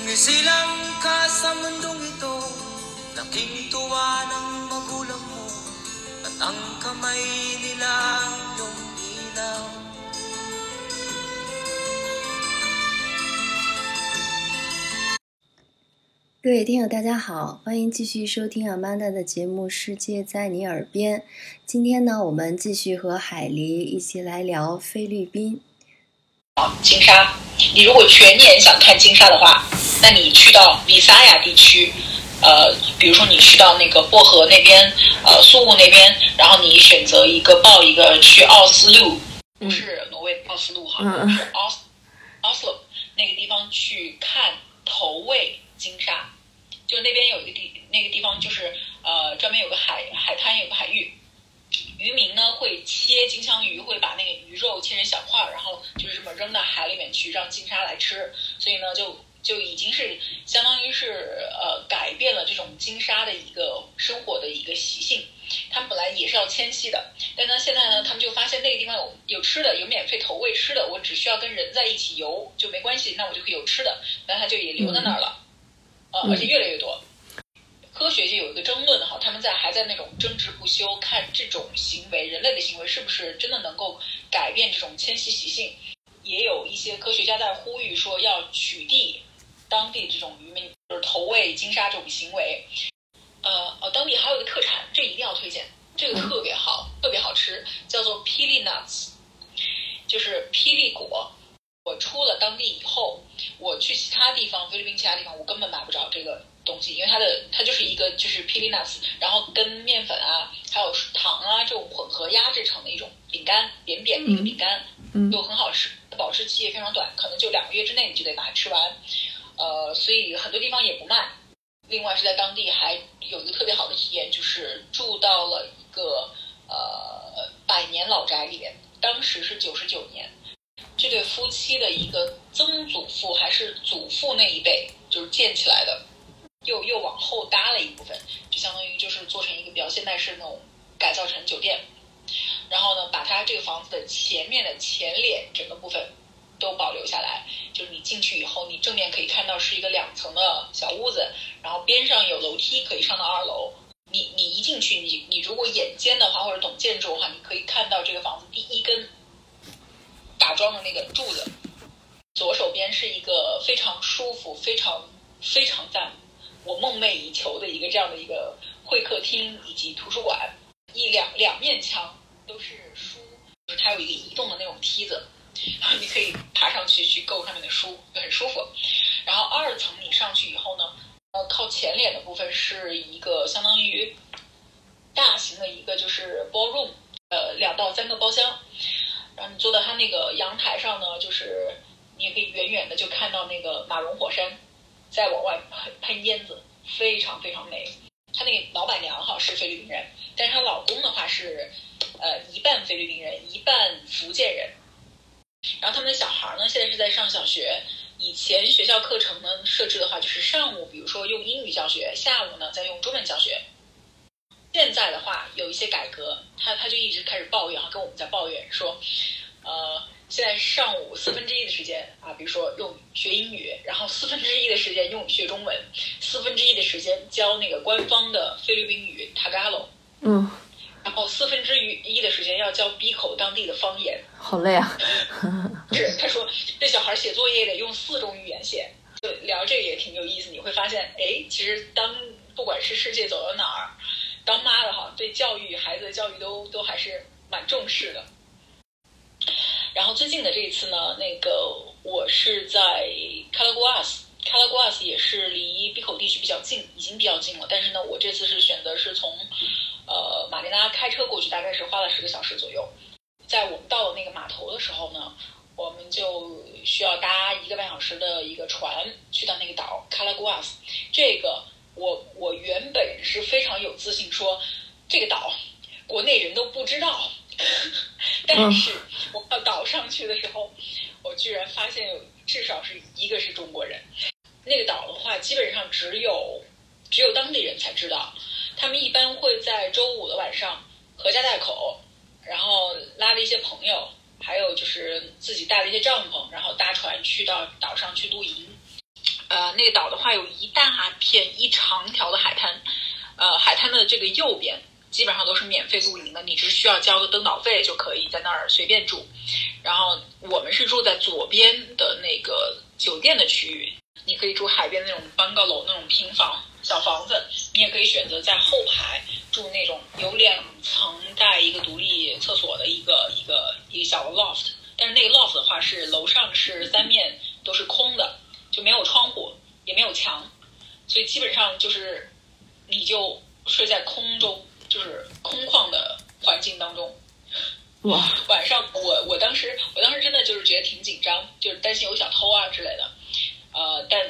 Sumisilang ka sa mundong ito Laking tuwa ng magulang mo At ang kamay nila ang iyong ilaw 各位听友，大家好，欢迎继续收听 Amanda 的节目《世界在你耳边》。今天呢，我们继续和海狸一起来聊菲律宾。金沙，你如果全年想看金沙的话，那你去到比萨亚地区，呃，比如说你去到那个薄荷那边，呃，苏务那边，然后你选择一个报一个去奥斯陆，不是挪威奥斯陆哈，嗯是奥斯奥斯陆那个地方去看投喂鲸鲨，就那边有一个地那个地方就是呃专门有个海海滩有个海域，渔民呢会切金枪鱼，会把那个鱼肉切成小块儿，然后就是这么扔到海里面去，让金鲨来吃。所以呢，就就已经是相当于是呃改变了这种金沙的一个生活的一个习性。他们本来也是要迁徙的，但呢现在呢，他们就发现那个地方有有吃的，有免费投喂吃的，我只需要跟人在一起游就没关系，那我就可以有吃的，那他就也留在那儿了，呃，而且越来越多。科学界有一个争论哈，他们在还在那种争执不休，看这种行为，人类的行为是不是真的能够改变这种迁徙习性。也有一些科学家在呼吁说要取缔当地这种渔民就是投喂金沙这种行为。呃呃，当地还有一个特产，这一定要推荐，这个特别好，特别好吃，叫做霹雳 nuts，就是霹雳果。我出了当地以后，我去其他地方，菲律宾其他地方，我根本买不着这个东西，因为它的它就是一个就是霹雳 nuts，然后跟面粉啊，还有糖啊这种混合压制成的一种饼干，扁扁的一个饼干，嗯又很好吃，保质期也非常短，可能就两个月之内你就得把它吃完，呃，所以很多地方也不卖。另外是在当地还有一个特别好的体验，就是住到了一个呃百年老宅里面，当时是九十九年，这对夫妻的一个曾祖父还是祖父那一辈就是建起来的，又又往后搭了一部分，就相当于就是做成一个比较现代式那种改造成酒店，然后呢，把它这个房子的前面的前脸整个部分都保留下来，就是你进去以后，你正面可以看到是一个两层的小屋子，然后边上有楼梯可以上到二楼。你你一进去，你你如果眼尖的话，或者懂建筑的话，你可以看到这个房子第一根打桩的那个柱子，左手边是一个非常舒服、非常非常赞我梦寐以求的一个这样的一个会客厅以及图书馆，一两两面墙都是书，就是它有一个移动的那种梯子，然后你可以爬上去去够上面的书，就很舒服。然后二层你上去以后呢，呃，靠前脸的部分是一个相当于大型的一个就是 ballroom，呃，两到三个包厢。然后你坐在它那个阳台上呢，就是你也可以远远的就看到那个马荣火山在往外喷喷烟子，非常非常美。她那个老板娘哈是菲律宾人，但是她老公的话是呃一半菲律宾人，一半福建人。然后他们的小孩呢，现在是在上小学。以前学校课程呢设置的话，就是上午比如说用英语教学，下午呢再用中文教学。现在的话有一些改革，他他就一直开始抱怨，跟我们在抱怨说，呃，现在上午四分之一的时间啊，比如说用学英语，然后四分之一的时间用学中文，四分之一的时间教那个官方的菲律宾语 Tagalog，嗯，然后四分之一的时间要教闭口当地的方言。好累啊。是，他说这小孩写作业得用四种语言写。就聊这个也挺有意思，你会发现，哎，其实当不管是世界走到哪儿，当妈的哈，对教育孩子的教育都都还是蛮重视的。然后最近的这一次呢，那个我是在 Calaguas，Calaguas 也是离闭口地区比较近，已经比较近了。但是呢，我这次是选择是从呃马尼拉开车过去，大概是花了十个小时左右。在我们到了那个码头的时候呢，我们就需要搭一个半小时的一个船去到那个岛 Calaguas。这个我我原本是非常有自信说这个岛国内人都不知道，但是我到岛上去的时候，我居然发现有至少是一个是中国人。那个岛的话，基本上只有只有当地人才知道，他们一般会在周五的晚上合家带口，然后拉了一些朋友，还有就是自己带了一些帐篷，然后搭船去到岛上去露营。呃，那个岛的话有一大片一长条的海滩，呃，海滩的这个右边基本上都是免费露营的，你只需要交个登岛费就可以在那儿随便住。然后我们是住在左边的那个酒店的区域，你可以住海边那种 bungalow 那种平房小房子，你也可以选择在后排住那种有两层带一个独立厕所的一个一个一个小的 loft。但是那个 loft 的话是楼上是三面都是空的，就没有窗户，也没有墙，所以基本上就是你就睡在空中，就是空旷的环境当中。哇，晚上我我当时我当时真的就是觉得挺紧张，就是担心有小偷啊之类的。呃，但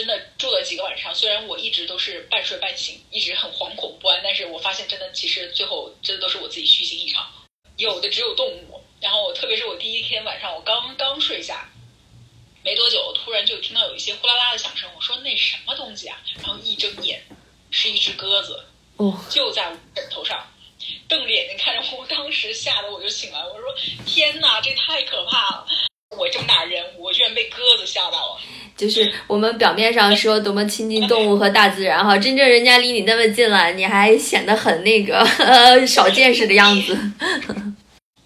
真的住了几个晚上，虽然我一直都是半睡半醒，一直很惶恐不安，但是我发现真的其实最后真的都是我自己虚惊一场。有的只有动物，然后我特别是我第一天晚上我刚刚睡下。没多久，突然就听到有一些呼啦啦的响声。我说那什么东西啊？然后一睁眼，是一只鸽子，哦，就在我枕头上，瞪着眼睛看着我。当时吓得我就醒来，我说天哪，这太可怕了！我这么大人，我居然被鸽子吓到了。就是我们表面上说多么亲近动物和大自然哈，真正人家离你那么近了，你还显得很那个呃 少见识的样子。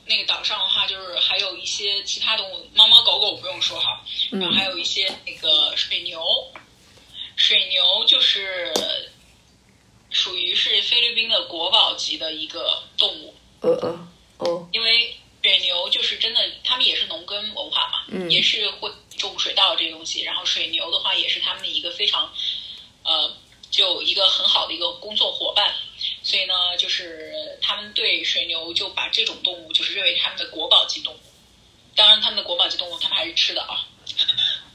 那个岛上的话，就是还有一些其他动物，猫猫狗狗不用说哈，然后还有一些那个水牛，水牛就是属于是菲律宾的国宝级的一个动物，呃呃哦，因为水牛就是真的，他们也是农耕文化嘛，嗯也是会种水稻这些东西，然后水牛的话也是他们的一个非常呃，就一个很好的一个工作伙伴。所以呢，就是他们对水牛就把这种动物就是认为他们的国宝级动物。当然，他们的国宝级动物他们还是吃的啊，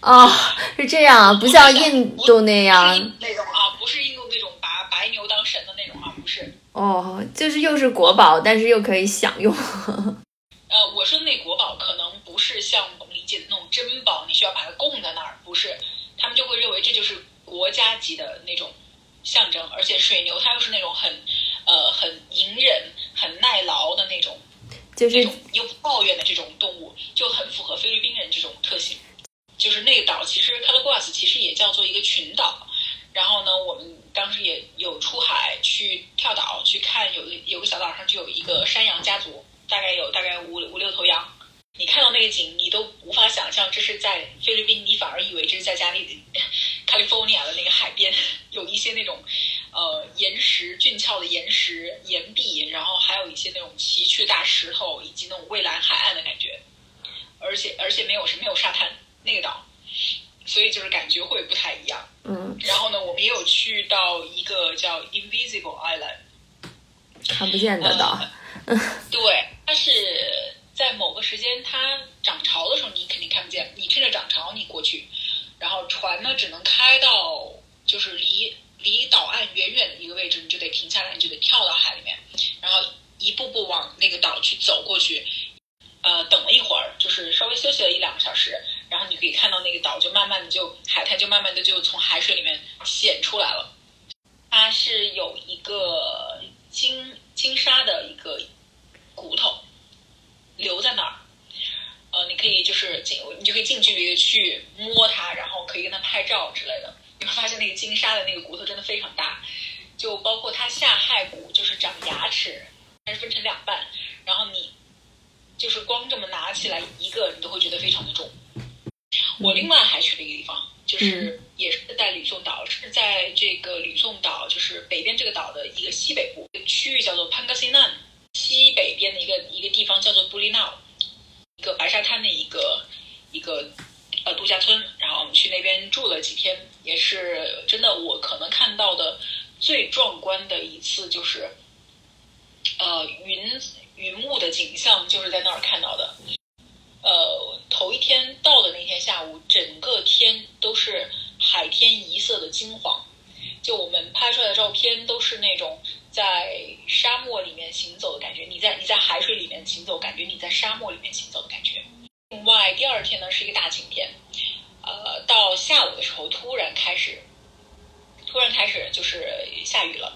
哦，是这样啊，不像印度那样那种啊，不是印度那种把白牛当神的那种啊，不是。哦，就是又是国宝，但是又可以享用。呃，我说的那国宝可能不是像我们理解的那种珍宝，你需要把它供在那儿，不是，他们就会认为这就是国家级的那种象征，而且水牛它又是那种很呃很隐忍、很耐劳的那种就是那种又不抱怨的这种动物，就很符合菲律宾人这种特性。就是那个岛，其实 Calaguas 其实也叫做一个群岛。然后呢，我们当时也有出海去跳岛去看，有一有个小岛上就有一个山羊家族，大概有大概五五六头羊。你看到那个景，你都无法想象这是在菲律宾，你反而以为这是在加利 California 的那个海边，有一些那种呃岩石俊俏的岩石岩壁，然后还有一些那种崎岖大石头，以及那种蔚蓝海岸的感觉，而且而且没有是没有沙滩那个岛，所以就是感觉会不太一样。嗯，然后呢，我们也有去到一个叫 Invisible Island，看不见的岛。对，它是在某个时间它涨潮的时候，你肯定看不见，你趁着涨潮你过去，然后船呢只能开到就是离离岛岸远远的一个位置，你就得停下来，你就得跳到海里面，然后一步步往那个岛去走过去。呃，等了一会儿，就是稍微休息了一两个小时，然后你可以看到那个岛就慢慢的就海滩就慢慢的就从海水里面显出来了。它是有一个金金沙的一个骨头留在那儿，呃，你可以就是近，你就可以近距离的去摸它，然后可以跟它拍照之类的。你会发现那个金沙的那个骨头真的非常大，就包括它下颌骨，就是长牙齿，它是分成两半，然后你就是光这么拿起来一个，你都会觉得非常的重。我另外还去了一个地方，就是也是在吕宋岛，是在这个吕宋岛，就是北边这个岛的一个西北部区域，叫做 Pangasinan，西北边的一个一个地方叫做布利纳，一个白沙滩的一个一个度假村，然后我们去那边住了几天，也是真的，我可能看到的最壮观的一次就是，呃云云雾的景象，就是在那儿看到的。呃，头一天到的那天下午，整个天都是海天一色的金黄，就我们拍出来的照片都是那种在沙漠里面行走的感觉。你在你在海水里面行走，感觉你在沙漠里面行走的感觉。另外，第二天呢是一个大晴天，呃，到下午的时候突然开始，突然开始就是下雨了，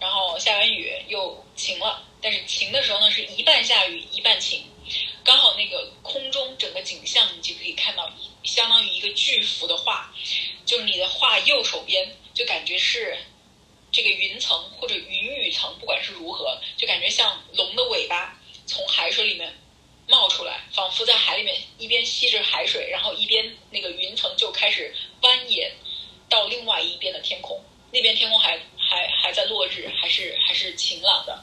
然后下完雨又晴了，但是晴的时候呢是一半下雨一半晴。刚好那个空中整个景象，你就可以看到相当于一个巨幅的画，就是你的画右手边，就感觉是这个云层或者云雨层，不管是如何，就感觉像龙的尾巴从海水里面冒出来，仿佛在海里面一边吸着海水，然后一边那个云层就开始蜿蜒到另外一边的天空，那边天空还还还在落日，还是还是晴朗的，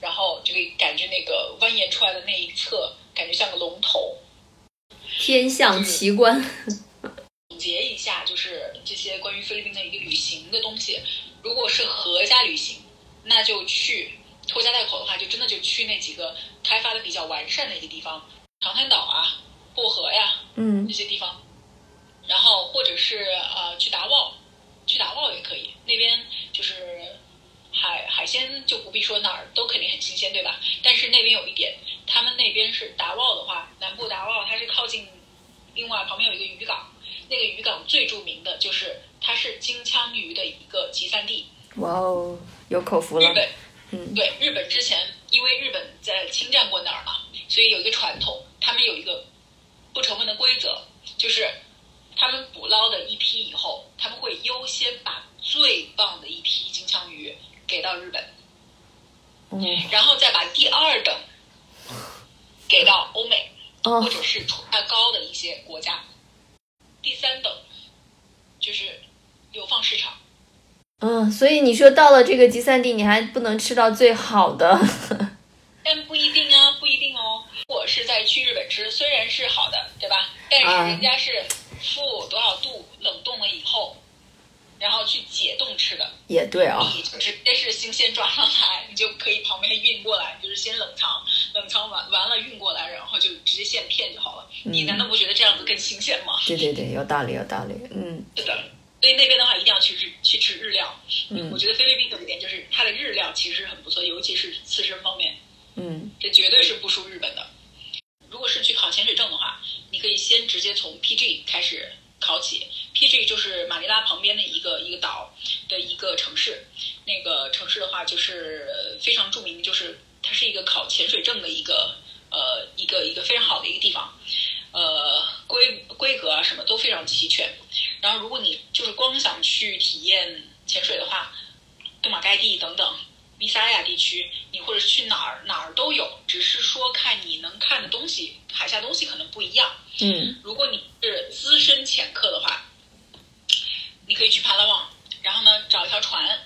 然后就可以感觉那个蜿蜒出来的那一侧，感觉像个龙头。天象奇观。总结一下，就是这些关于菲律宾的一个旅行的东西。如果是合家旅行，那就去拖家带口的话，就真的就去那几个开发的比较完善的一个地方，长滩岛啊、薄荷呀，嗯这些地方。然后或者是呃去达旺，去达旺也可以，那边就是海海鲜就不必说哪儿都肯定很新鲜，对吧？但是那边有一点，他们那边是达旺的话，南部达旺它是靠近，另外旁边有一个渔港，那个渔港最著名的就是它是金枪鱼的一个集散地。哇哦，有口福了日。本嗯对日本之前，因为日本在侵占过那儿嘛，所以有一个传统，他们有一个不成文的规则，就是他们捕捞的一批以后，他们会优先把最棒的一批金枪鱼给到日本，嗯然后再把第二等给到欧美哦或者是出价高的一些国家，第三等就是流放市场。嗯，所以你说到了这个集散地，你还不能吃到最好的。但不一定啊，不一定哦。我是在去日本吃，虽然是好的，对吧？但啊是人家是负多少度冷冻了以后，然后去解冻吃的。也对啊、你就直接是新鲜抓上来，你就可以旁边运过来，就是先冷藏，冷藏完完了运过来，然后就直接现片就好了。你难道不觉得这样子更新鲜吗？对对对，有道理，有道理。嗯是的。所以那边的话，一定要去日去吃日料。嗯我觉得菲律宾有一点就是它的日料其实很不错，尤其是刺身方面。嗯这绝对是不输日本的。如果是去考潜水证的话，你可以先直接从 PG 开始考起。PG 就是马尼拉旁边的一个一个岛的一个城市，那个城市的话就是非常著名，就是它是一个考潜水证的一个呃一个一个非常好的一个地方，呃规规格啊什么都非常齐全。然后如果你就是光想去体验潜水的话，杜马盖地等等。米萨亚地区，你或者去哪儿哪儿都有，只是说看你能看的东西，海下东西可能不一样。嗯如果你是资深潜客的话，你可以去帕拉旺，然后呢找一条船，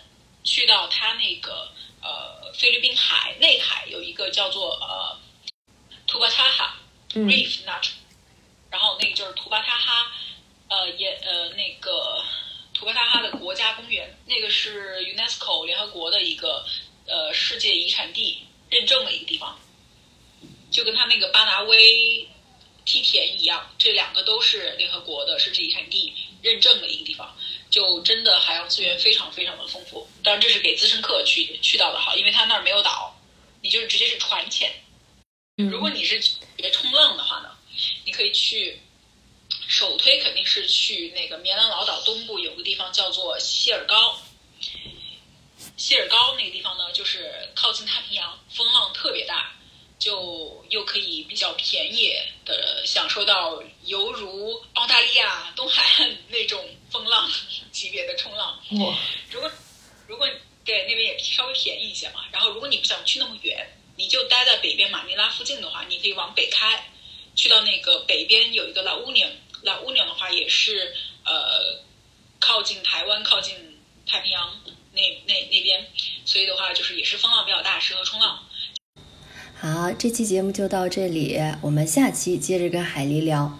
去到它那个呃菲律宾海内海有一个叫做呃图巴塔哈嗯 Reef 那，然后那个就是图巴塔哈呃也呃那个图巴塔哈的国家公园，那个是 UNESCO 联合国的一个呃世界遗产地认证的一个地方，就跟它那个巴拿威梯田一样，这两个都是联合国的世界遗产地认证的一个地方，就真的海洋资源非常非常的丰富。当然，这是给资深客去去到的好，因为它那儿没有岛，你就是直接是船潜。嗯如果你是学冲浪的话呢，你可以去，首推肯定是去那个棉兰老岛东部有个地方叫做谢尔高。谢尔高那个地方呢，就是靠近太平洋，风浪特别大，就又可以比较便宜的享受到犹如澳大利亚东海岸那种风浪级别的冲浪。哇如果如果对那边也稍微便宜一些嘛，然后如果你不想去那么远，你就待在北边马尼拉附近的话，你可以往北开，去到那个北边有一个老乌宁，老乌鸟的话也是呃靠近台湾、靠近太平洋那那那边，所以的话就是也是风浪比较大，适合冲浪。好，这期节目就到这里，我们下期接着跟海狸聊。